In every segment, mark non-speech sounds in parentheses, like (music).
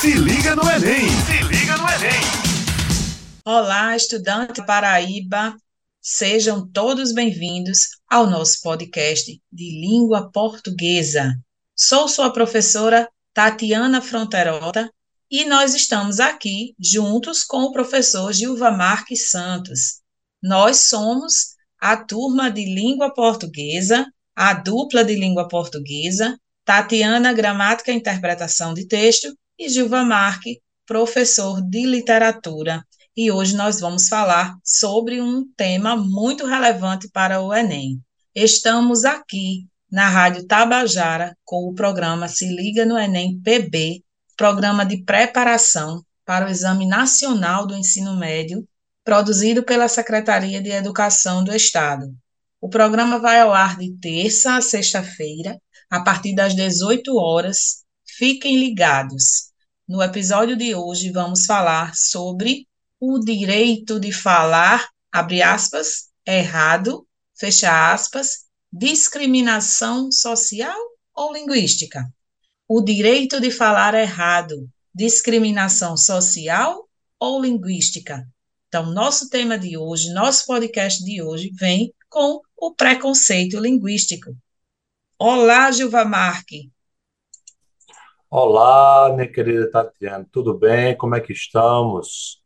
Se liga no Enem! Se liga no Enem! Olá, estudante Paraíba, sejam todos bem-vindos ao nosso podcast de língua portuguesa. Sou sua professora Tatiana Fronterota e nós estamos aqui juntos com o professor Gilva Marques Santos. Nós somos a turma de língua portuguesa, a dupla de língua portuguesa, Tatiana Gramática e Interpretação de Texto e Gilva Marques, professor de literatura. E hoje nós vamos falar sobre um tema muito relevante para o Enem. Estamos aqui na Rádio Tabajara com o programa Se Liga no Enem PB, programa de preparação para o Exame Nacional do Ensino Médio, produzido pela Secretaria de Educação do Estado. O programa vai ao ar de terça a sexta-feira, a partir das 18 horas. Fiquem ligados. No episódio de hoje, vamos falar sobre o direito de falar, abre aspas, errado, fecha aspas, discriminação social ou linguística. O direito de falar errado, discriminação social ou linguística. Então, nosso tema de hoje, nosso podcast de hoje, vem com o preconceito linguístico. Olá, Gilva Marque. Olá, minha querida Tatiana, tudo bem? Como é que estamos?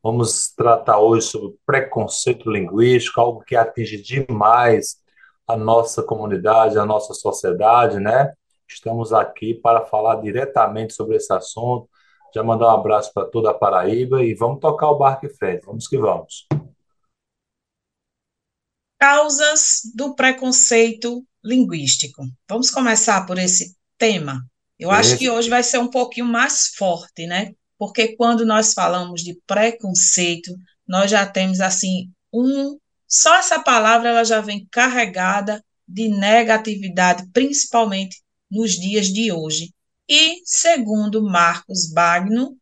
Vamos tratar hoje sobre preconceito linguístico, algo que atinge demais a nossa comunidade, a nossa sociedade, né? Estamos aqui para falar diretamente sobre esse assunto. Já mandar um abraço para toda a Paraíba e vamos tocar o barco em frente. Vamos que vamos. Causas do preconceito linguístico. Vamos começar por esse tema. Eu acho que hoje vai ser um pouquinho mais forte, né? Porque quando nós falamos de preconceito, nós já temos assim um só essa palavra ela já vem carregada de negatividade, principalmente nos dias de hoje. E, segundo Marcos Bagno,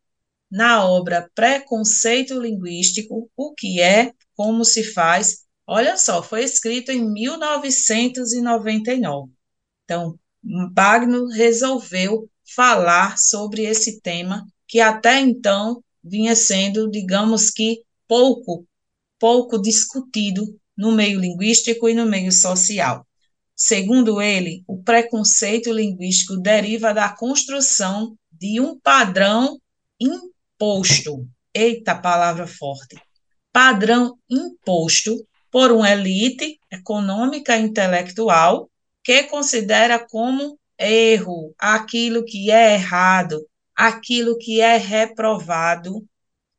na obra Preconceito Linguístico, o que é, como se faz, olha só, foi escrito em 1999. Então, Bagno resolveu falar sobre esse tema que até então vinha sendo, digamos que, pouco, pouco discutido no meio linguístico e no meio social. Segundo ele, o preconceito linguístico deriva da construção de um padrão imposto. Eita, palavra forte. Padrão imposto por uma elite econômica e intelectual que considera como erro aquilo que é errado, aquilo que é reprovado,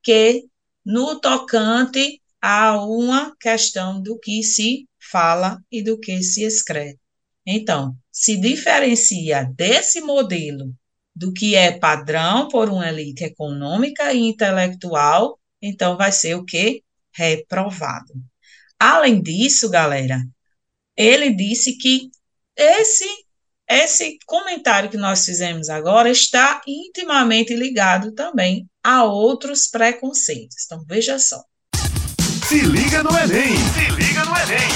que no tocante a uma questão do que se fala e do que se escreve. Então, se diferencia desse modelo do que é padrão por uma elite econômica e intelectual, então vai ser o que? Reprovado. Além disso, galera, ele disse que esse esse comentário que nós fizemos agora está intimamente ligado também a outros preconceitos. Então, veja só. Se liga no Enem! Se liga no Enem!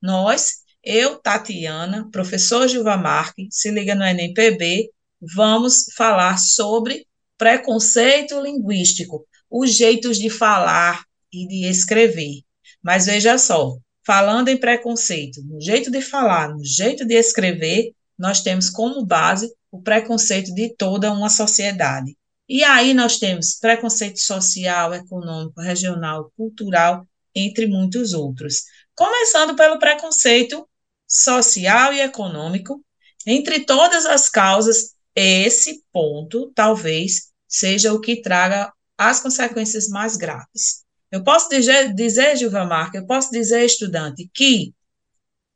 Nós, eu, Tatiana, professor Gilva Marque, se liga no Enem PB, vamos falar sobre preconceito linguístico, os jeitos de falar e de escrever. Mas veja só, falando em preconceito, no jeito de falar, no jeito de escrever, nós temos como base o preconceito de toda uma sociedade. E aí nós temos preconceito social, econômico, regional, cultural, entre muitos outros. Começando pelo preconceito social e econômico, entre todas as causas, esse ponto talvez seja o que traga as consequências mais graves. Eu posso dizer, dizer Gilva Marca, eu posso dizer, estudante, que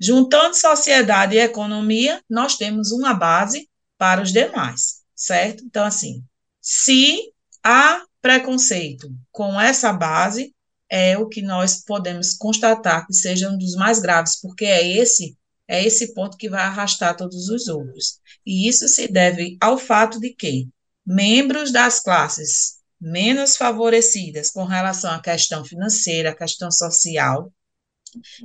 juntando sociedade e economia, nós temos uma base para os demais, certo? Então, assim, se há preconceito com essa base, é o que nós podemos constatar que seja um dos mais graves, porque é esse é esse ponto que vai arrastar todos os outros. E isso se deve ao fato de que membros das classes menos favorecidas com relação à questão financeira, à questão social,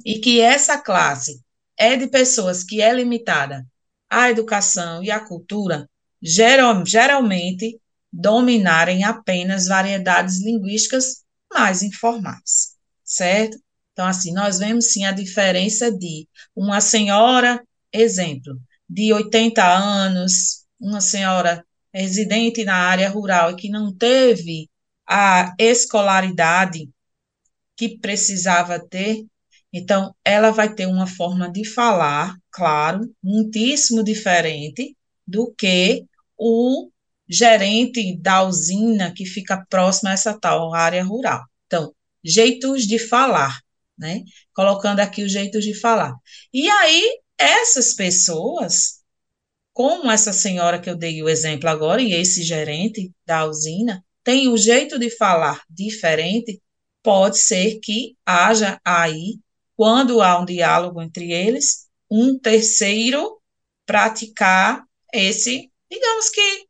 e que essa classe é de pessoas que é limitada à educação e à cultura, geral, geralmente dominarem apenas variedades linguísticas mais informais, certo? Então, assim, nós vemos sim a diferença de uma senhora, exemplo, de 80 anos, uma senhora residente na área rural e que não teve a escolaridade que precisava ter, então ela vai ter uma forma de falar, claro, muitíssimo diferente do que o gerente da usina que fica próximo a essa tal área rural. Então, jeitos de falar, né? Colocando aqui os jeitos de falar. E aí, essas pessoas, como essa senhora que eu dei o exemplo agora, e esse gerente da usina, tem o jeito de falar diferente, pode ser que haja aí, quando há um diálogo entre eles, um terceiro praticar esse, digamos que,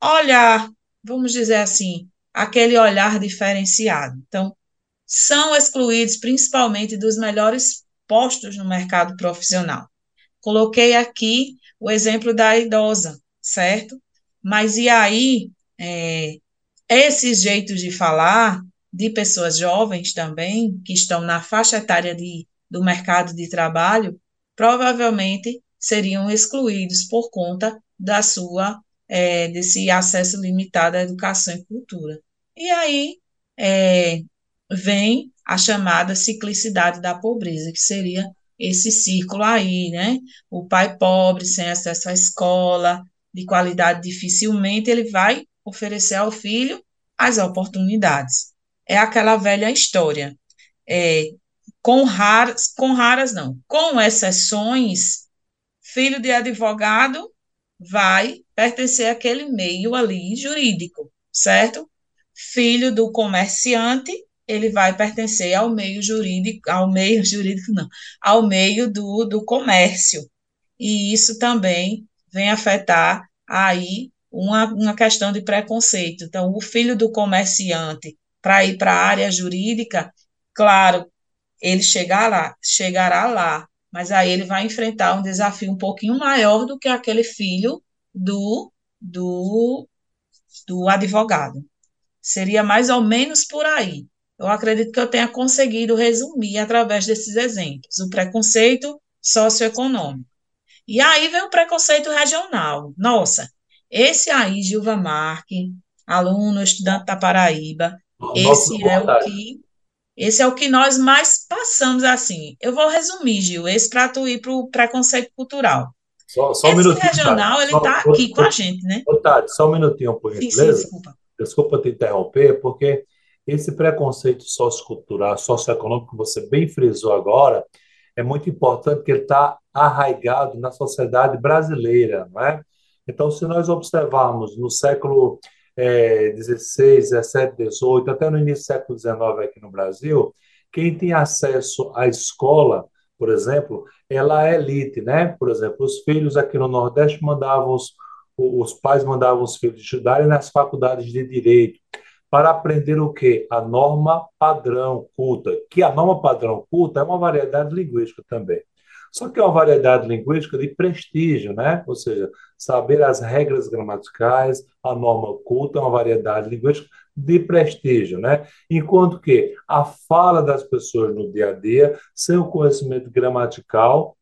olhar, vamos dizer assim, aquele olhar diferenciado. Então, são excluídos principalmente dos melhores postos no mercado profissional. Coloquei aqui o exemplo da idosa, certo? Mas e aí, é, esses jeitos de falar de pessoas jovens também, que estão na faixa etária de, do mercado de trabalho, provavelmente seriam excluídos por conta da sua é, desse acesso limitado à educação e cultura. E aí é, vem a chamada ciclicidade da pobreza, que seria esse círculo aí, né? O pai pobre, sem acesso à escola, de qualidade dificilmente, ele vai oferecer ao filho as oportunidades. É aquela velha história. É, com raras, com raras não, com exceções, filho de advogado vai pertencer àquele meio ali jurídico, certo? Filho do comerciante, ele vai pertencer ao meio jurídico, ao meio jurídico não, ao meio do, do comércio. E isso também vem afetar aí uma, uma questão de preconceito. Então, o filho do comerciante para ir para a área jurídica, claro, ele chegar lá, chegará lá mas aí ele vai enfrentar um desafio um pouquinho maior do que aquele filho do, do, do advogado. Seria mais ou menos por aí. Eu acredito que eu tenha conseguido resumir através desses exemplos o preconceito socioeconômico. E aí vem o preconceito regional. Nossa, esse aí, Gilva Marque, aluno, estudante da Paraíba, Nossa, esse é o que esse é o que nós mais passamos assim. Eu vou resumir, Gil, esse para tu ir para o preconceito cultural. Só, só um esse minutinho. regional, ele está aqui com a gente, né? Tati, só um minutinho, por gentileza. desculpa. Desculpa te interromper, porque esse preconceito sociocultural, socioeconômico que você bem frisou agora, é muito importante que ele está arraigado na sociedade brasileira, não é? Então, se nós observarmos no século é, 16, 17, 18, até no início do século 19 aqui no Brasil, quem tem acesso à escola, por exemplo, ela é elite, né? Por exemplo, os filhos aqui no Nordeste mandavam os, os pais mandavam os filhos estudarem nas faculdades de direito para aprender o quê? A norma padrão culta, que a norma padrão culta é uma variedade linguística também. Só que é uma variedade linguística de prestígio, né? Ou seja, saber as regras gramaticais, a norma culta é uma variedade linguística de prestígio, né? Enquanto que a fala das pessoas no dia a dia, sem o conhecimento gramatical,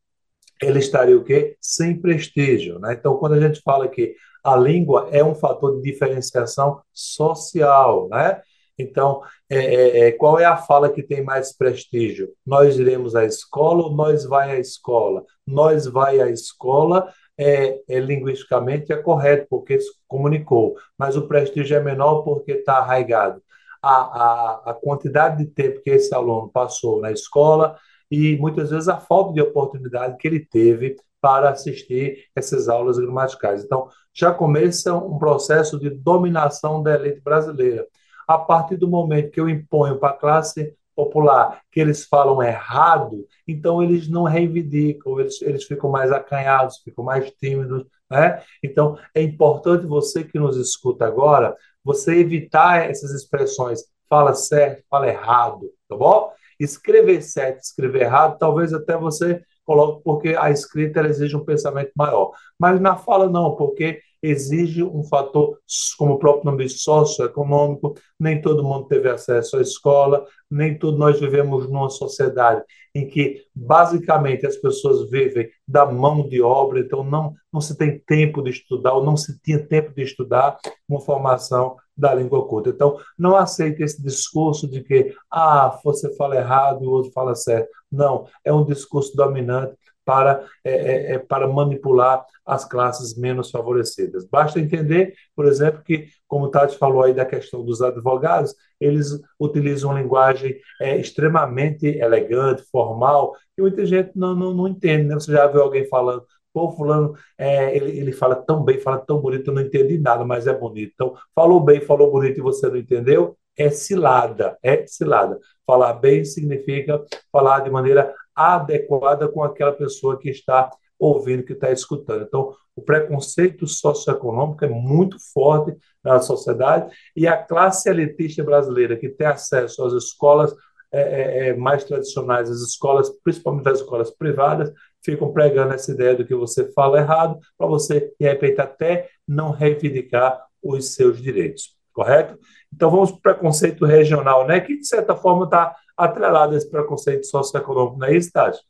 ele estaria o quê? Sem prestígio, né? Então, quando a gente fala que a língua é um fator de diferenciação social, né? Então, é, é, é, qual é a fala que tem mais prestígio? Nós iremos à escola ou nós vai à escola? Nós vai à escola é, é linguisticamente é correto, porque se comunicou, mas o prestígio é menor porque está arraigado. A, a, a quantidade de tempo que esse aluno passou na escola e muitas vezes a falta de oportunidade que ele teve para assistir essas aulas gramaticais. Então, já começa um processo de dominação da elite brasileira a partir do momento que eu imponho para a classe popular que eles falam errado, então eles não reivindicam, eles, eles ficam mais acanhados, ficam mais tímidos. Né? Então, é importante você que nos escuta agora, você evitar essas expressões fala certo, fala errado, tá bom? Escrever certo, escrever errado, talvez até você coloque porque a escrita exige um pensamento maior. Mas na fala não, porque exige um fator, como o próprio nome diz, socioeconômico, nem todo mundo teve acesso à escola, nem todos nós vivemos numa sociedade em que, basicamente, as pessoas vivem da mão de obra, então não, não se tem tempo de estudar, ou não se tinha tempo de estudar uma formação da língua culta. Então, não aceite esse discurso de que, ah, você fala errado e o outro fala certo. Não, é um discurso dominante para, é, é, é, para manipular as classes menos favorecidas. Basta entender, por exemplo, que, como o Tati falou aí da questão dos advogados, eles utilizam uma linguagem é, extremamente elegante, formal, que muita gente não, não, não entende. Né? Você já viu alguém falando, pô, fulano, é, ele, ele fala tão bem, fala tão bonito, eu não entendi nada, mas é bonito. Então, falou bem, falou bonito e você não entendeu, é cilada, é cilada. Falar bem significa falar de maneira adequada com aquela pessoa que está ouvindo, que está escutando. Então, o preconceito socioeconômico é muito forte na sociedade e a classe elitista brasileira que tem acesso às escolas é, é, é mais tradicionais, as escolas, principalmente as escolas privadas, ficam pregando essa ideia do que você fala errado, para você, de repente, até não reivindicar os seus direitos, correto? Então, vamos para o preconceito regional, né? que, de certa forma, está atrelado a esse preconceito socioeconômico, não é isso, Tati?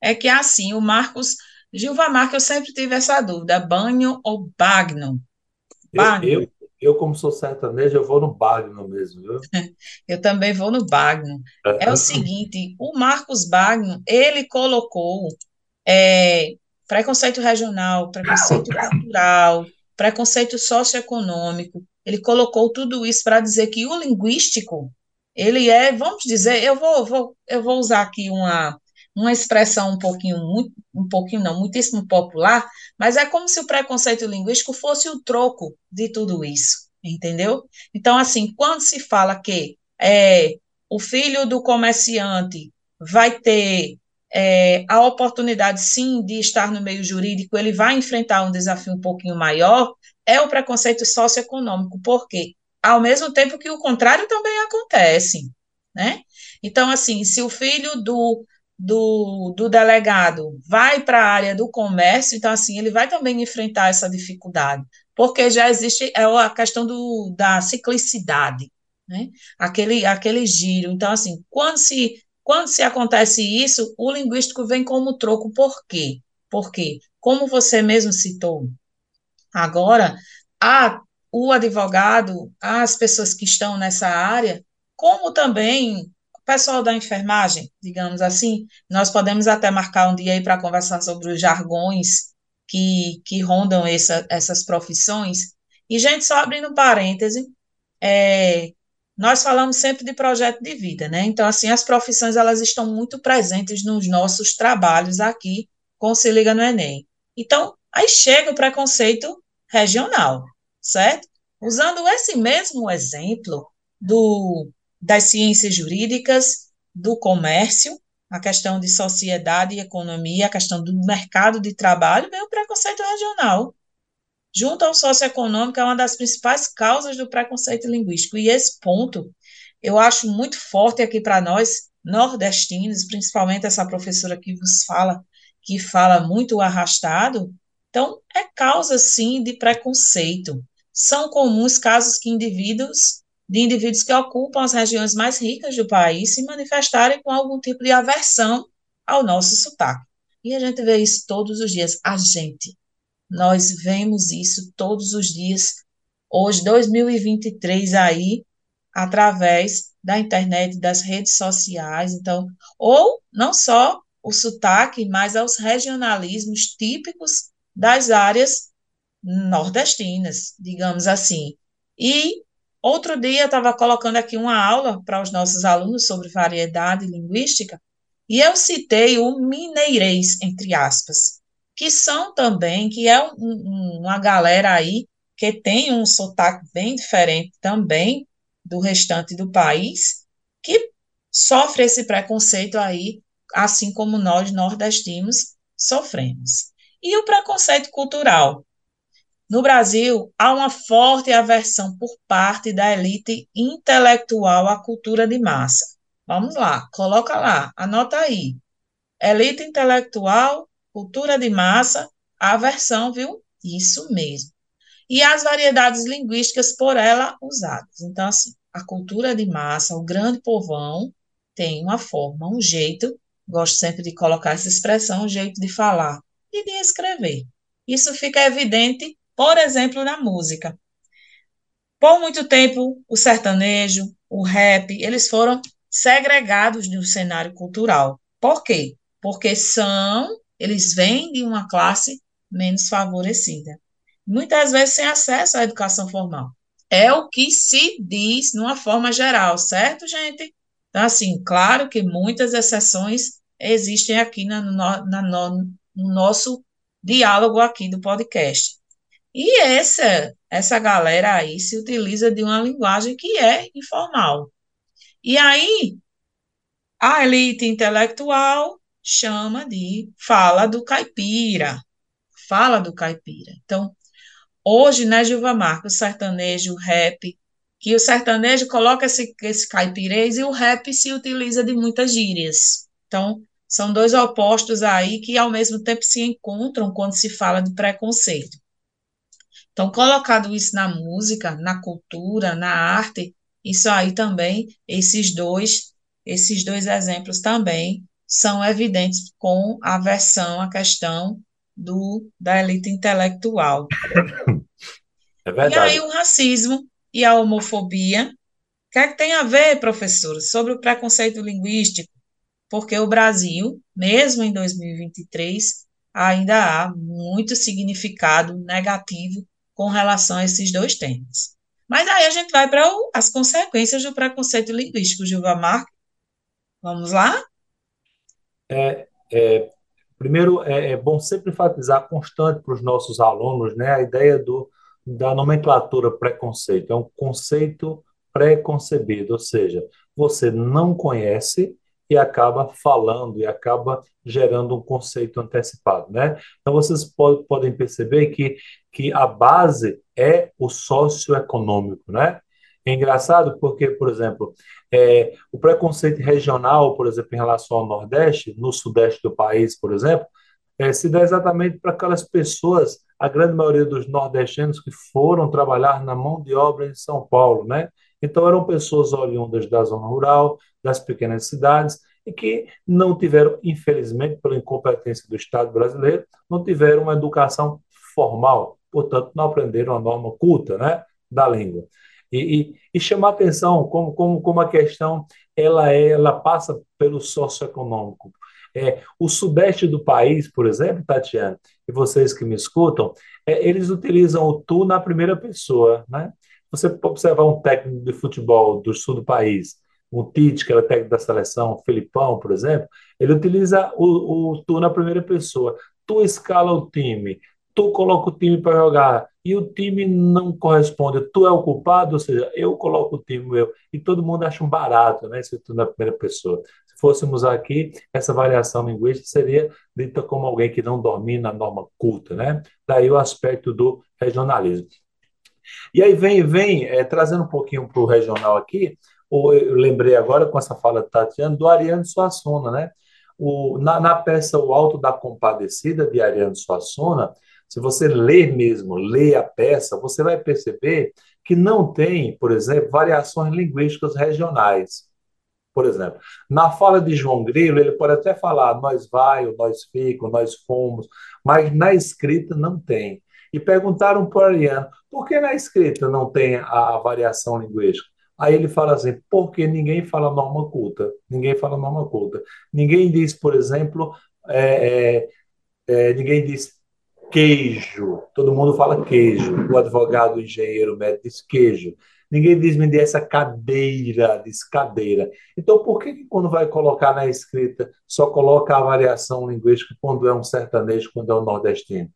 É que, assim, o Marcos, Gilva Marques, eu sempre tive essa dúvida, banho ou bagno? Bagno. Eu, eu, eu, como sou sertanejo, eu vou no bagno mesmo, viu? (laughs) eu também vou no bagno. É o seguinte, o Marcos Bagno, ele colocou é, preconceito regional, preconceito (coughs) cultural, preconceito socioeconômico, ele colocou tudo isso para dizer que o linguístico, ele é, vamos dizer, eu vou, vou, eu vou usar aqui uma, uma expressão um pouquinho, muito, um pouquinho não, muitíssimo popular, mas é como se o preconceito linguístico fosse o troco de tudo isso, entendeu? Então, assim, quando se fala que é, o filho do comerciante vai ter é, a oportunidade, sim, de estar no meio jurídico, ele vai enfrentar um desafio um pouquinho maior, é o preconceito socioeconômico, porque ao mesmo tempo que o contrário também acontece, né? Então, assim, se o filho do, do, do delegado vai para a área do comércio, então, assim, ele vai também enfrentar essa dificuldade, porque já existe é a questão do, da ciclicidade, né? Aquele, aquele giro. Então, assim, quando se, quando se acontece isso, o linguístico vem como troco, por quê? Porque, como você mesmo citou, Agora, a, o advogado, as pessoas que estão nessa área, como também o pessoal da enfermagem, digamos assim, nós podemos até marcar um dia aí para conversar sobre os jargões que, que rondam essa, essas profissões. E, gente, só abrindo parêntese, é, nós falamos sempre de projeto de vida, né? Então, assim, as profissões, elas estão muito presentes nos nossos trabalhos aqui com Se Liga no Enem. Então, aí chega o preconceito regional, certo? Usando esse mesmo exemplo do, das ciências jurídicas, do comércio, a questão de sociedade e economia, a questão do mercado de trabalho, vem o preconceito regional. Junto ao socioeconômico, é uma das principais causas do preconceito linguístico. E esse ponto eu acho muito forte aqui para nós, nordestinos, principalmente essa professora que vos fala, que fala muito arrastado, então, é causa, sim, de preconceito. São comuns casos que indivíduos, de indivíduos que ocupam as regiões mais ricas do país se manifestarem com algum tipo de aversão ao nosso sotaque. E a gente vê isso todos os dias. A gente, nós vemos isso todos os dias. Hoje, 2023, aí, através da internet, das redes sociais. Então, ou não só o sotaque, mas aos regionalismos típicos das áreas nordestinas, digamos assim. E outro dia eu estava colocando aqui uma aula para os nossos alunos sobre variedade linguística, e eu citei o mineirês, entre aspas, que são também, que é um, uma galera aí que tem um sotaque bem diferente também do restante do país, que sofre esse preconceito aí, assim como nós nordestinos sofremos. E o preconceito cultural? No Brasil, há uma forte aversão por parte da elite intelectual à cultura de massa. Vamos lá, coloca lá, anota aí. Elite intelectual, cultura de massa, aversão, viu? Isso mesmo. E as variedades linguísticas por ela usadas. Então, assim, a cultura de massa, o grande povão, tem uma forma, um jeito, gosto sempre de colocar essa expressão, um jeito de falar e de escrever. Isso fica evidente, por exemplo, na música. Por muito tempo, o sertanejo, o rap, eles foram segregados no cenário cultural. Por quê? Porque são, eles vêm de uma classe menos favorecida. Muitas vezes sem acesso à educação formal. É o que se diz numa forma geral, certo, gente? Então, assim, claro que muitas exceções existem aqui na, na, no, no nosso diálogo aqui do podcast. E essa, essa galera aí se utiliza de uma linguagem que é informal. E aí, a elite intelectual chama de fala do caipira, fala do caipira. Então, hoje, né, Gilva Marcos, o sertanejo, o rap, que o sertanejo coloca esse, esse caipirês e o rap se utiliza de muitas gírias. Então, são dois opostos aí que ao mesmo tempo se encontram quando se fala de preconceito. Então, colocado isso na música, na cultura, na arte, isso aí também, esses dois, esses dois exemplos também são evidentes com a versão, a questão do, da elite intelectual. É verdade. E aí o racismo e a homofobia, o que é que tem a ver, professora, sobre o preconceito linguístico? Porque o Brasil, mesmo em 2023, ainda há muito significado negativo com relação a esses dois temas. Mas aí a gente vai para as consequências do preconceito linguístico, Gilva Marques. Vamos lá? É, é, primeiro, é, é, bom sempre enfatizar constante para os nossos alunos né, a ideia do, da nomenclatura preconceito. É um conceito preconcebido, ou seja, você não conhece e acaba falando e acaba gerando um conceito antecipado, né? Então vocês podem perceber que, que a base é o socioeconômico, né? É engraçado porque, por exemplo, é, o preconceito regional, por exemplo, em relação ao Nordeste, no Sudeste do país, por exemplo, é, se dá exatamente para aquelas pessoas, a grande maioria dos nordestinos que foram trabalhar na mão de obra em São Paulo, né? Então, eram pessoas oriundas da zona rural, das pequenas cidades, e que não tiveram, infelizmente, pela incompetência do Estado brasileiro, não tiveram uma educação formal, portanto, não aprenderam a norma culta né, da língua. E, e, e chamar atenção como, como, como a questão ela, é, ela passa pelo socioeconômico. É, o sudeste do país, por exemplo, Tatiana, e vocês que me escutam, é, eles utilizam o tu na primeira pessoa. Né? Você observar um técnico de futebol do sul do país, o Tite, que era técnico da seleção, o Felipão, por exemplo, ele utiliza o, o tu na primeira pessoa. Tu escala o time, tu coloca o time para jogar e o time não corresponde. Tu é o culpado, ou seja, eu coloco o time eu e todo mundo acha um barato, né? Esse tu na primeira pessoa. Se fôssemos aqui, essa variação linguística seria dita como alguém que não domina a norma culta, né? Daí o aspecto do regionalismo. E aí vem, vem é, trazendo um pouquinho para o regional aqui, eu lembrei agora com essa fala de Tatiana, do Ariano Suassuna, né? O, na, na, peça O Alto da Compadecida, de Ariano Suassuna, se você ler mesmo, ler a peça, você vai perceber que não tem, por exemplo, variações linguísticas regionais. Por exemplo, na fala de João Grilo, ele pode até falar nós vai, nós fico, nós fomos, mas na escrita não tem. E perguntaram para o Ariano, por que na escrita não tem a, variação linguística? Aí ele fala assim, porque ninguém fala norma culta, ninguém fala norma culta. Ninguém diz, por exemplo, é, é, é, ninguém diz queijo, todo mundo fala queijo. O advogado, o engenheiro, o médico diz queijo. Ninguém diz me dê essa cadeira, diz cadeira. Então, por que, que quando vai colocar na escrita só coloca a variação linguística quando é um sertanejo, quando é um nordestino?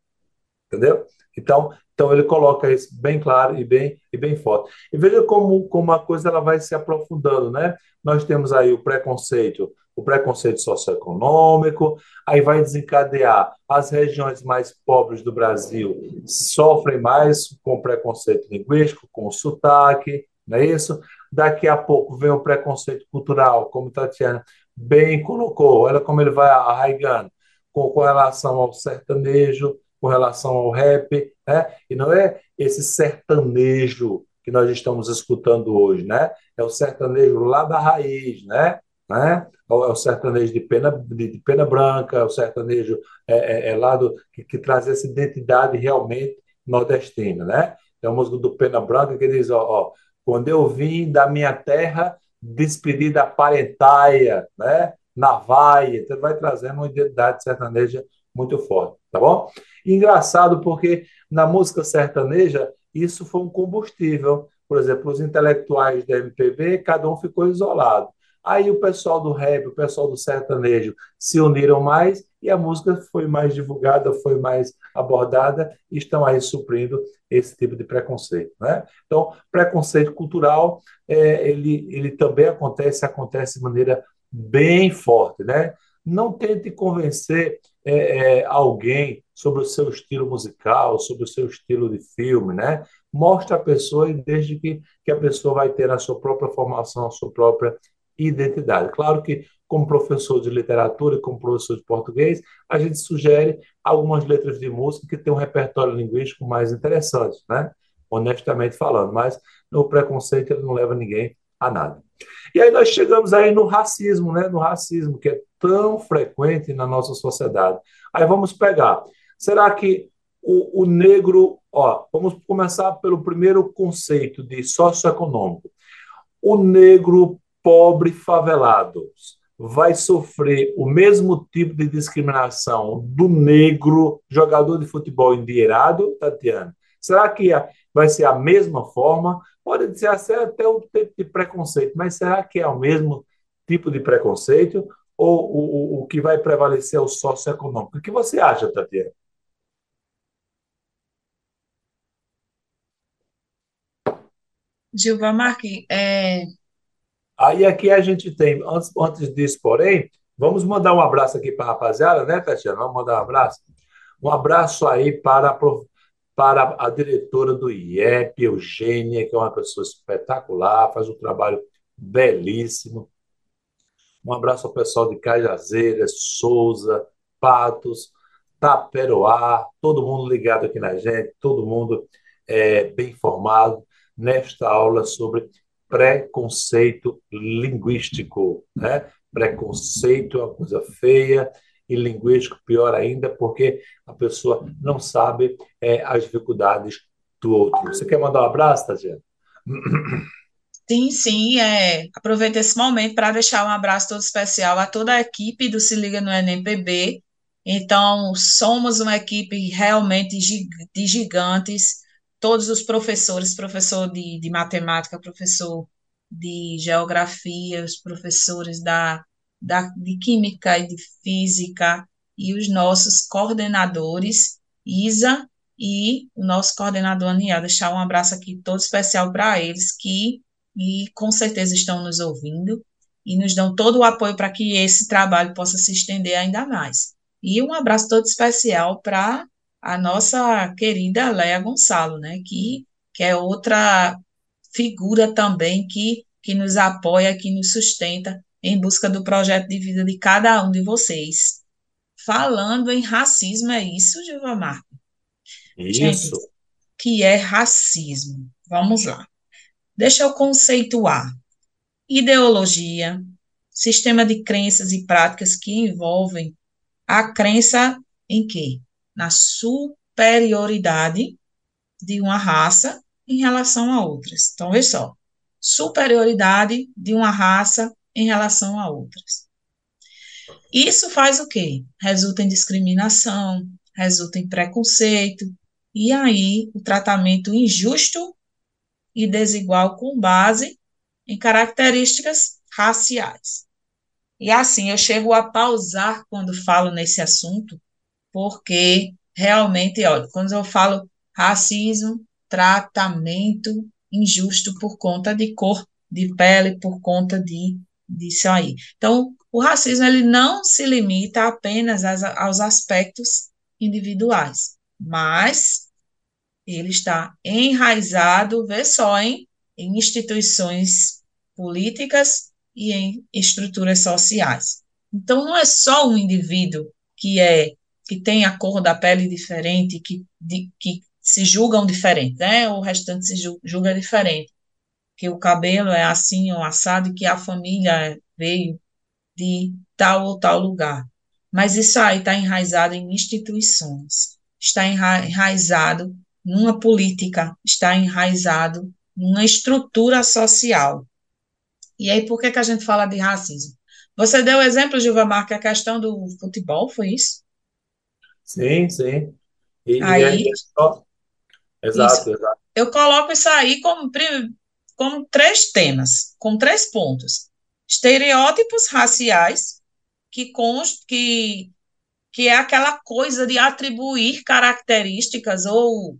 Entendeu? Então, então ele coloca isso bem claro e bem, e bem forte. E veja como, como a coisa ela vai se aprofundando, né? Nós temos aí o preconceito, o preconceito socioeconômico, aí vai desencadear as regiões mais pobres do Brasil sofrem mais com preconceito linguístico, com sotaque, não é isso? Daqui a pouco vem o preconceito cultural, como Tatiana bem colocou, olha como ele vai arraigando, com, com relação ao sertanejo, com relação ao rap, né? E não é esse sertanejo que nós estamos escutando hoje, né? É o sertanejo lá da raiz, né? né? É o sertanejo de pena, de, pena branca, é o sertanejo é, é, é lá do, que, que, traz essa identidade realmente nordestina, né? É a música do Pena Branca que diz, ó, ó quando eu vim da minha terra, despedi da parentaia, né? Na vaia, então vai trazendo uma identidade sertaneja muito forte, tá bom? Engraçado porque na música sertaneja isso foi um combustível. Por exemplo, os intelectuais da MPB, cada um ficou isolado. Aí o pessoal do rap, o pessoal do sertanejo se uniram mais e a música foi mais divulgada, foi mais abordada e estão aí suprindo esse tipo de preconceito. Né? Então, preconceito cultural, é, ele, ele também acontece, acontece de maneira bem forte. Né? Não tente convencer é, é, alguém sobre o seu estilo musical, sobre o seu estilo de filme, né? Mostra a pessoa e desde que, que a pessoa vai ter a sua própria formação, a sua própria identidade. Claro que, como professor de literatura e como professor de português, a gente sugere algumas letras de música que têm um repertório linguístico mais interessante, né? honestamente falando, mas o preconceito ele não leva ninguém a nada. E aí nós chegamos aí no racismo, né? no racismo que é tão frequente na nossa sociedade. Aí vamos pegar. Será que o, o negro, ó, vamos começar pelo primeiro conceito de socioeconômico. O negro pobre favelado vai sofrer o mesmo tipo de discriminação do negro jogador de futebol endinheirado, Tatiana? Será que vai ser a mesma forma? Pode ser até um tipo de preconceito, mas será que é o mesmo tipo de preconceito? Ou o, o, o que vai prevalecer é o socioeconômico? O que você acha, Tatiana? Gilva Marque, é, Aí aqui a gente tem, antes, antes disso, porém, vamos mandar um abraço aqui para a rapaziada, né, Tatiana? Vamos mandar um abraço? Um abraço aí para, para a diretora do IEP, Eugênia, que é uma pessoa espetacular, faz um trabalho belíssimo. Um abraço ao pessoal de Cajazeiras, Souza, Patos, Taperoá, todo mundo ligado aqui na gente, todo mundo é, bem informado nesta aula sobre preconceito linguístico. Né? Preconceito é uma coisa feia e linguístico pior ainda, porque a pessoa não sabe é, as dificuldades do outro. Você quer mandar um abraço, Tatiana? Sim, sim, é. Aproveito esse momento para deixar um abraço todo especial a toda a equipe do Se Liga no NMPB. Então, somos uma equipe realmente de gigantes todos os professores, professor de, de matemática, professor de geografia, os professores da, da, de química e de física, e os nossos coordenadores, Isa e o nosso coordenador Aniel. Deixar um abraço aqui todo especial para eles, que e com certeza estão nos ouvindo e nos dão todo o apoio para que esse trabalho possa se estender ainda mais. E um abraço todo especial para a nossa querida Léa Gonçalo, né, que, que é outra figura também que, que nos apoia, que nos sustenta em busca do projeto de vida de cada um de vocês. Falando em racismo, é isso, Gilvamar? Isso. Gente, que é racismo. Vamos lá. Deixa eu conceituar. Ideologia, sistema de crenças e práticas que envolvem a crença em quê? na superioridade de uma raça em relação a outras. Então, veja só, superioridade de uma raça em relação a outras. Isso faz o quê? Resulta em discriminação, resulta em preconceito, e aí o tratamento injusto e desigual com base em características raciais. E assim, eu chego a pausar quando falo nesse assunto, porque realmente, olha, quando eu falo racismo, tratamento injusto por conta de cor de pele, por conta de disso aí. Então, o racismo ele não se limita apenas aos aspectos individuais, mas ele está enraizado, vê só, em, em instituições políticas e em estruturas sociais. Então, não é só um indivíduo que é que têm a cor da pele diferente, que, de, que se julgam diferente, né? O restante se julga diferente. Que o cabelo é assim ou assado e que a família veio de tal ou tal lugar. Mas isso aí está enraizado em instituições, está enraizado numa política, está enraizado numa estrutura social. E aí, por que, que a gente fala de racismo? Você deu o exemplo, Gilvamar, que a questão do futebol foi isso? Sim, sim. E, aí, e aí exato, isso, exato. Eu coloco isso aí como, como três temas, com três pontos. Estereótipos raciais, que, const, que, que é aquela coisa de atribuir características ou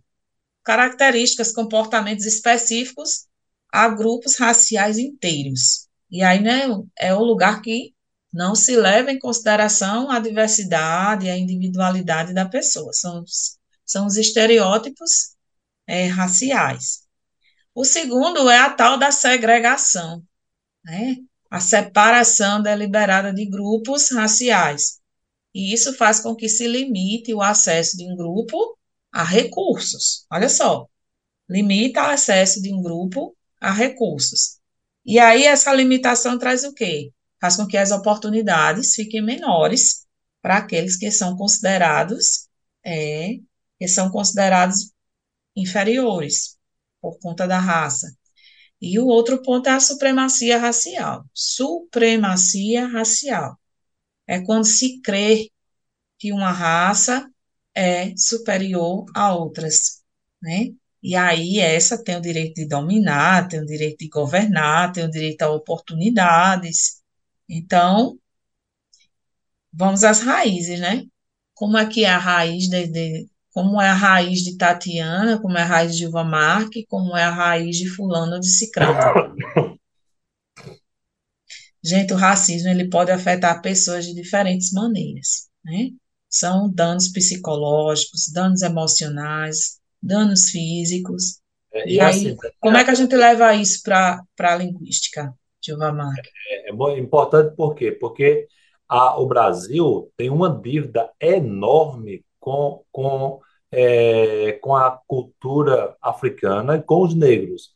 características, comportamentos específicos a grupos raciais inteiros. E aí né, é o lugar que não se leva em consideração a diversidade a individualidade da pessoa. São, são os estereótipos é, raciais. O segundo é a tal da segregação, né? a separação deliberada de grupos raciais. E isso faz com que se limite o acesso de um grupo a recursos. Olha só, limita o acesso de um grupo a recursos. E aí essa limitação traz o quê? Faz com que as oportunidades fiquem menores para aqueles que são considerados é, que são considerados inferiores por conta da raça. E o outro ponto é a supremacia racial. Supremacia racial é quando se crê que uma raça é superior a outras, né? E aí essa tem o direito de dominar, tem o direito de governar, tem o direito a oportunidades. Então, vamos às raízes, né? Como é que é a raiz de, de como é a raiz de Tatiana, como é a raiz de Gilva Marque, como é a raiz de fulano de Cicrano. (coughs) Gente, o racismo ele pode afetar pessoas de diferentes maneiras, né? São danos psicológicos, danos emocionais, danos físicos. É, e, e aí, assim, como é que a gente leva isso para a linguística, Gilvamar? É, é importante por quê? Porque a, o Brasil tem uma dívida enorme com, com, é, com a cultura africana e com os negros.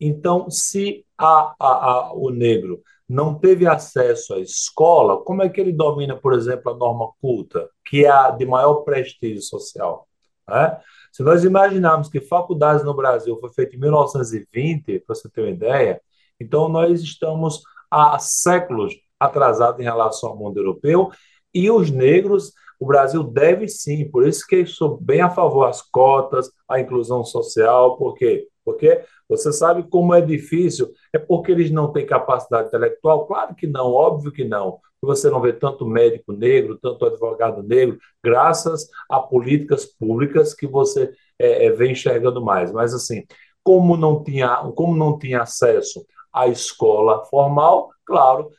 Então, se a, a, a, o negro não teve acesso à escola, como é que ele domina, por exemplo, a norma culta, que é a de maior prestígio social? Né? Se nós imaginarmos que faculdades no Brasil foi feita em 1920, para você ter uma ideia, então nós estamos há séculos atrasados em relação ao mundo europeu e os negros, o Brasil deve sim, por isso que sou bem a favor das cotas, a inclusão social, por quê? Porque você sabe como é difícil, é porque eles não têm capacidade intelectual? Claro que não, óbvio que não você não vê tanto médico negro, tanto advogado negro, graças a políticas públicas que você é, é, vem enxergando mais. Mas assim, como não tinha, como não tinha acesso à escola formal, claro,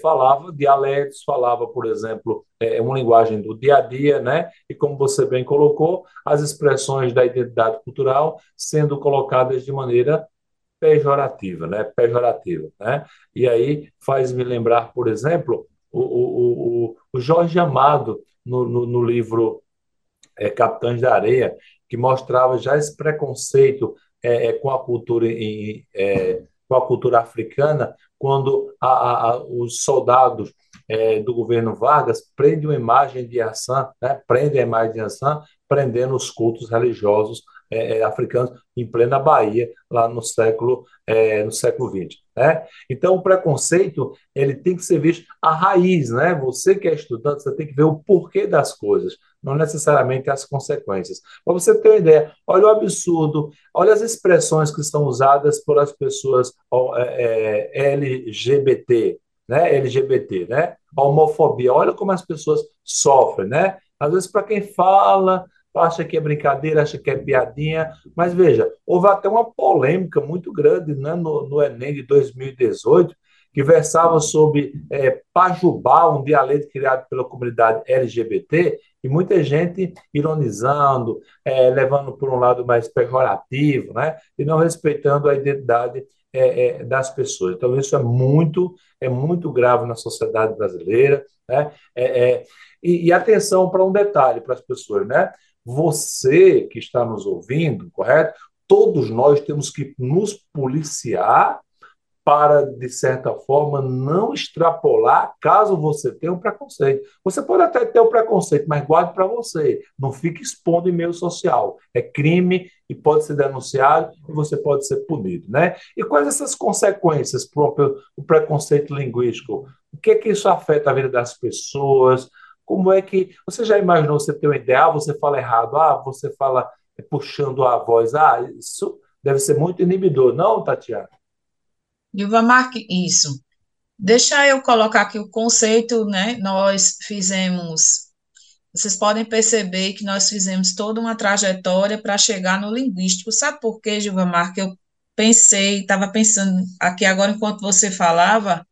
falava dialetos, falava, por exemplo, é, uma linguagem do dia a dia, né? E como você bem colocou, as expressões da identidade cultural sendo colocadas de maneira pejorativa, né? Pejorativa, né? E aí faz-me lembrar, por exemplo, o, o, o, o Jorge Amado, no, no, no livro é, Capitães da Areia, que mostrava já esse preconceito é, é com a cultura em, é, com a cultura africana, quando a, a, os soldados é, do governo Vargas prendem uma imagem de Hassan, né, prendem a imagem de Hassan, prendendo os cultos religiosos é, é, africanos em plena Bahia, lá no século, é, no século XX. Né? Então, o preconceito ele tem que ser visto à raiz. Né? Você que é estudante, você tem que ver o porquê das coisas, não necessariamente as consequências. Para você ter uma ideia, olha o absurdo, olha as expressões que estão usadas por as pessoas é, é LGBT, né? LGBT, né? A homofobia, olha como as pessoas sofrem, né? Às vezes, para quem fala, acha que é brincadeira, acha que é piadinha, mas veja, houve até uma polêmica muito grande né, no, no Enem de 2018, que versava sobre é, Pajubá, um dialeto criado pela comunidade LGBT, e muita gente ironizando, é, levando por um lado mais pejorativo, né? e não respeitando a identidade é, é, das pessoas. Então, isso é muito, é muito grave na sociedade brasileira. Né? É, é, e, e atenção para um detalhe para as pessoas, né? Você que está nos ouvindo, correto? Todos nós temos que nos policiar para, de certa forma, não extrapolar caso você tenha um preconceito. Você pode até ter um preconceito, mas guarde para você. Não fique expondo em meio social. É crime e pode ser denunciado e você pode ser punido. Né? E quais essas consequências para o preconceito linguístico? O que é que isso afeta a vida das pessoas? Como é que. Você já imaginou você ter um ideal, você fala errado, ah, você fala puxando a voz, ah, isso deve ser muito inibidor, não, Tatiana? Dilva Marque, isso. Deixa eu colocar aqui o conceito, né? Nós fizemos, vocês podem perceber que nós fizemos toda uma trajetória para chegar no linguístico. Sabe por quê, Gilva Marque? Eu pensei, estava pensando aqui agora enquanto você falava,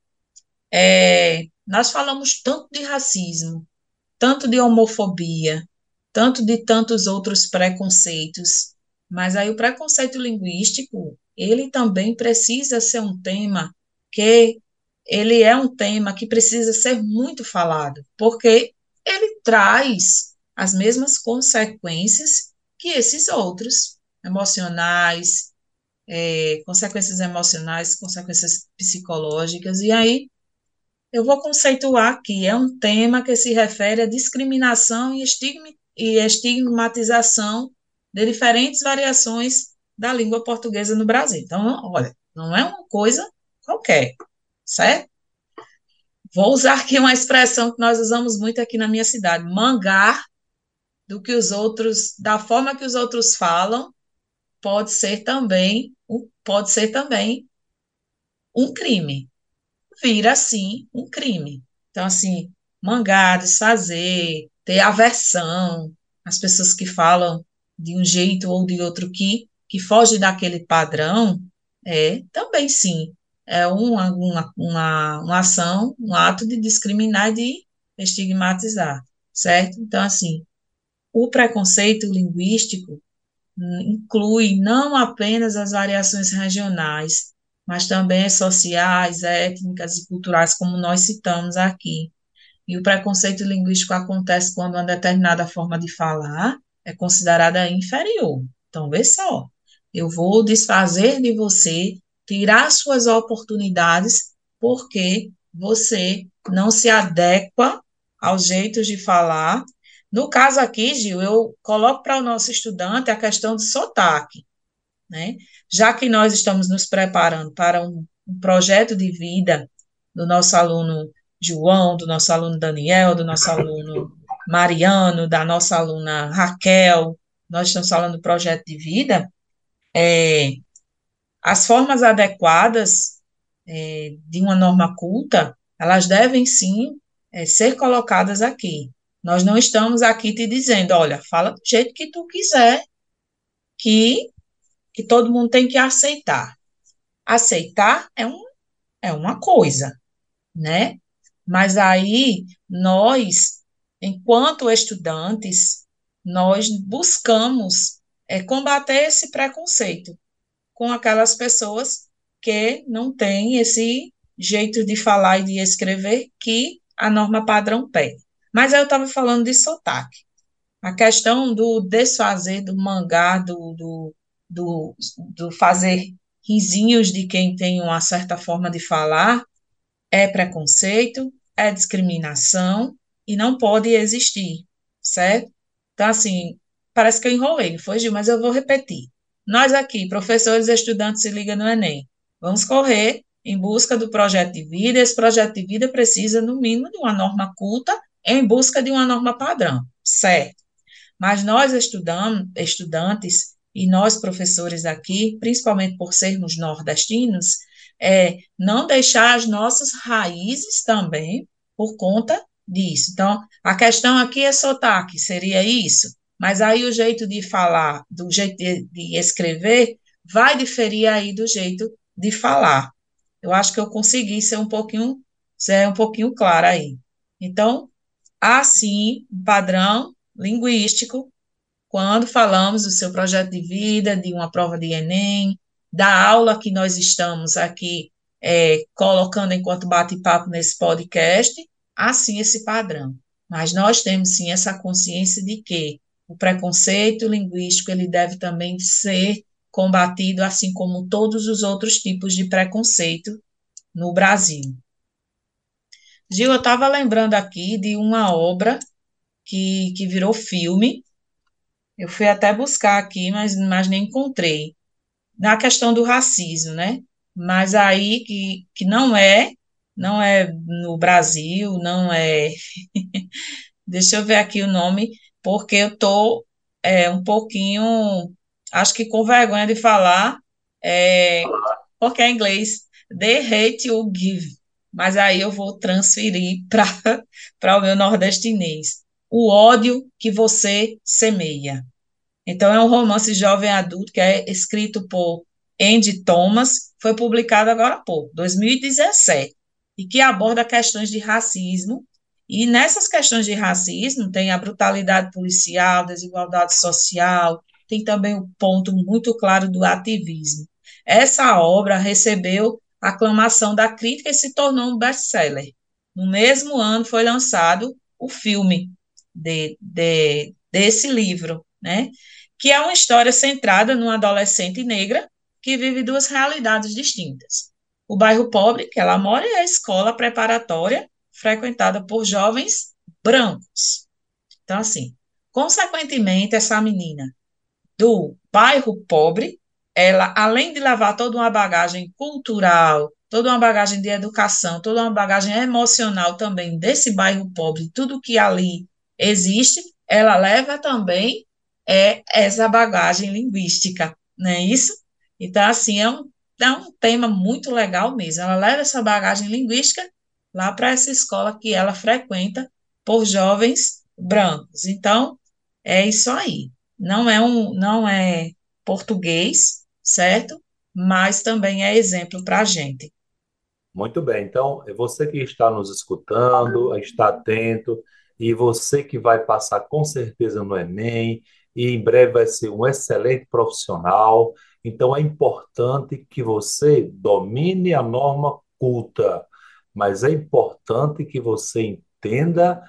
é, nós falamos tanto de racismo, tanto de homofobia, tanto de tantos outros preconceitos, mas aí o preconceito linguístico, ele também precisa ser um tema que ele é um tema que precisa ser muito falado, porque ele traz as mesmas consequências que esses outros, emocionais, é, consequências emocionais, consequências psicológicas, e aí eu vou conceituar aqui, é um tema que se refere à discriminação e, estigma, e estigmatização de diferentes variações da língua portuguesa no Brasil. Então, olha, não é uma coisa qualquer, certo? Vou usar aqui uma expressão que nós usamos muito aqui na minha cidade, mangar do que os outros, da forma que os outros falam, pode ser também, pode ser também um crime. Vira assim um crime. Então assim, mangar, desfazer, ter aversão, as pessoas que falam de um jeito ou de outro que que foge daquele padrão, é também sim, é uma, uma, uma, uma ação, um ato de discriminar e de estigmatizar, certo? Então, assim, o preconceito linguístico inclui não apenas as variações regionais, mas também sociais, étnicas e culturais, como nós citamos aqui. E o preconceito linguístico acontece quando uma determinada forma de falar é considerada inferior. Então, vê só, eu vou desfazer de você, tirar suas oportunidades, porque você não se adequa aos jeitos de falar. No caso aqui, Gil, eu coloco para o nosso estudante a questão de sotaque, né? Já que nós estamos nos preparando para um, um projeto de vida do nosso aluno João, do nosso aluno Daniel, do nosso aluno Mariano, da nossa aluna Raquel, nós estamos falando do projeto de vida, é, as formas adequadas é, de uma norma culta, elas devem sim é, ser colocadas aqui. Nós não estamos aqui te dizendo, olha, fala do jeito que tu quiser, que, que todo mundo tem que aceitar. Aceitar é, um, é uma coisa, né? Mas aí, nós, enquanto estudantes, nós buscamos é combater esse preconceito com aquelas pessoas que não têm esse jeito de falar e de escrever que a norma padrão pede. Mas eu estava falando de sotaque. A questão do desfazer, do mangá, do, do, do, do fazer risinhos de quem tem uma certa forma de falar, é preconceito, é discriminação e não pode existir, certo? Então, assim, Parece que eu enrolei, foi, Gil? Mas eu vou repetir. Nós aqui, professores e estudantes, se liga no Enem. Vamos correr em busca do projeto de vida. Esse projeto de vida precisa, no mínimo, de uma norma culta em busca de uma norma padrão, certo? Mas nós estudamos, estudantes e nós professores aqui, principalmente por sermos nordestinos, é não deixar as nossas raízes também por conta disso. Então, a questão aqui é sotaque, seria isso? Mas aí o jeito de falar, do jeito de, de escrever, vai diferir aí do jeito de falar. Eu acho que eu consegui ser um pouquinho, ser um pouquinho clara aí. Então, há sim um padrão linguístico quando falamos do seu projeto de vida, de uma prova de Enem, da aula que nós estamos aqui é, colocando enquanto bate-papo nesse podcast, há sim esse padrão. Mas nós temos sim essa consciência de que o preconceito linguístico ele deve também ser combatido, assim como todos os outros tipos de preconceito no Brasil. Gil, eu estava lembrando aqui de uma obra que, que virou filme. Eu fui até buscar aqui, mas, mas nem encontrei. Na questão do racismo, né? Mas aí que, que não é, não é no Brasil, não é. (laughs) Deixa eu ver aqui o nome, porque eu estou é, um pouquinho, acho que com vergonha de falar, é, porque é inglês. The hate you give. Mas aí eu vou transferir (laughs) para o meu nordestinês. O ódio que você semeia. Então, é um romance jovem adulto que é escrito por Andy Thomas, foi publicado agora há pouco, 2017, e que aborda questões de racismo e nessas questões de racismo tem a brutalidade policial, desigualdade social, tem também o ponto muito claro do ativismo. Essa obra recebeu aclamação da crítica e se tornou um best-seller. No mesmo ano foi lançado o filme de, de, desse livro, né? que é uma história centrada numa adolescente negra que vive duas realidades distintas. O bairro pobre que ela mora e a escola preparatória frequentada por jovens brancos. Então, assim, consequentemente, essa menina do bairro pobre, ela, além de levar toda uma bagagem cultural, toda uma bagagem de educação, toda uma bagagem emocional também desse bairro pobre, tudo que ali existe, ela leva também é, essa bagagem linguística, não é isso? Então, assim, é um, é um tema muito legal mesmo. Ela leva essa bagagem linguística lá para essa escola que ela frequenta por jovens brancos. Então, é isso aí. Não é um, não é português, certo? Mas também é exemplo para a gente. Muito bem. Então, você que está nos escutando, está atento, e você que vai passar com certeza no Enem, e em breve vai ser um excelente profissional. Então, é importante que você domine a norma culta mas é importante que você entenda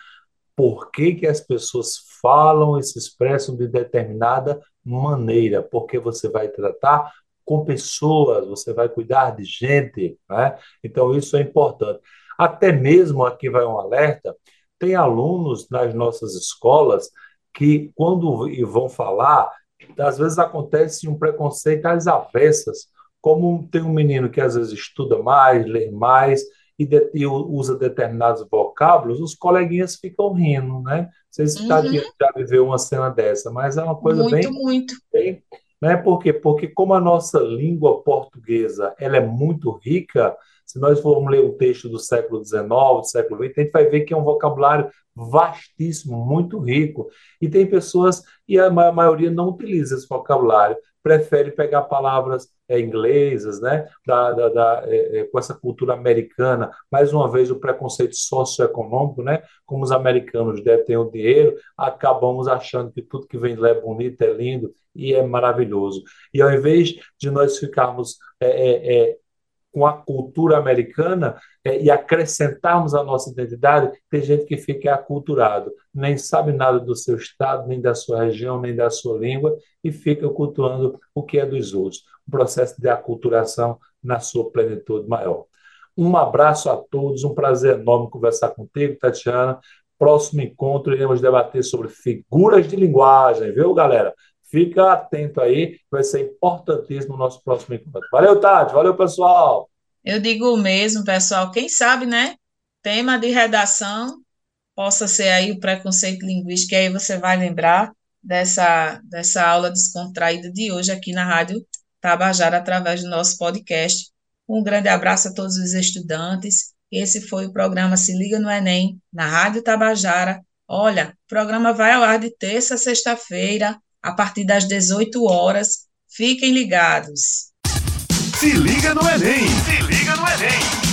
por que, que as pessoas falam e se expressam de determinada maneira, porque você vai tratar com pessoas, você vai cuidar de gente, né? Então isso é importante. Até mesmo aqui vai um alerta, tem alunos nas nossas escolas que quando vão falar, às vezes acontece um preconceito às avessas, como tem um menino que às vezes estuda mais, lê mais, e, de, e usa determinados vocábulos, os coleguinhas ficam rindo, né? Vocês uhum. já viveu uma cena dessa, mas é uma coisa muito, bem... Muito, muito. Né? Por quê? Porque como a nossa língua portuguesa ela é muito rica, se nós formos ler o texto do século XIX, do século XX, a gente vai ver que é um vocabulário vastíssimo, muito rico. E tem pessoas, e a maioria não utiliza esse vocabulário prefere pegar palavras é, inglesas, né, da, da, da é, é, com essa cultura americana, mais uma vez o preconceito socioeconômico, né, como os americanos detêm o dinheiro, acabamos achando que tudo que vem lá é bonito, é lindo e é maravilhoso. E ao invés de nós ficarmos é, é, é com a cultura americana é, e acrescentarmos a nossa identidade, tem gente que fica aculturado, nem sabe nada do seu estado, nem da sua região, nem da sua língua, e fica cultuando o que é dos outros. Um processo de aculturação na sua plenitude maior. Um abraço a todos, um prazer enorme conversar contigo, Tatiana. Próximo encontro, iremos debater sobre figuras de linguagem, viu, galera? Fica atento aí, vai ser importantíssimo o nosso próximo encontro. Valeu, Tati. Valeu, pessoal. Eu digo mesmo, pessoal. Quem sabe, né? Tema de redação possa ser aí o preconceito linguístico, e aí você vai lembrar dessa, dessa aula descontraída de hoje aqui na Rádio Tabajara, através do nosso podcast. Um grande abraço a todos os estudantes. Esse foi o programa Se Liga no Enem, na Rádio Tabajara. Olha, o programa vai ao ar de terça a sexta-feira, a partir das 18 horas. Fiquem ligados. Se liga no Enem! Se liga no Enem.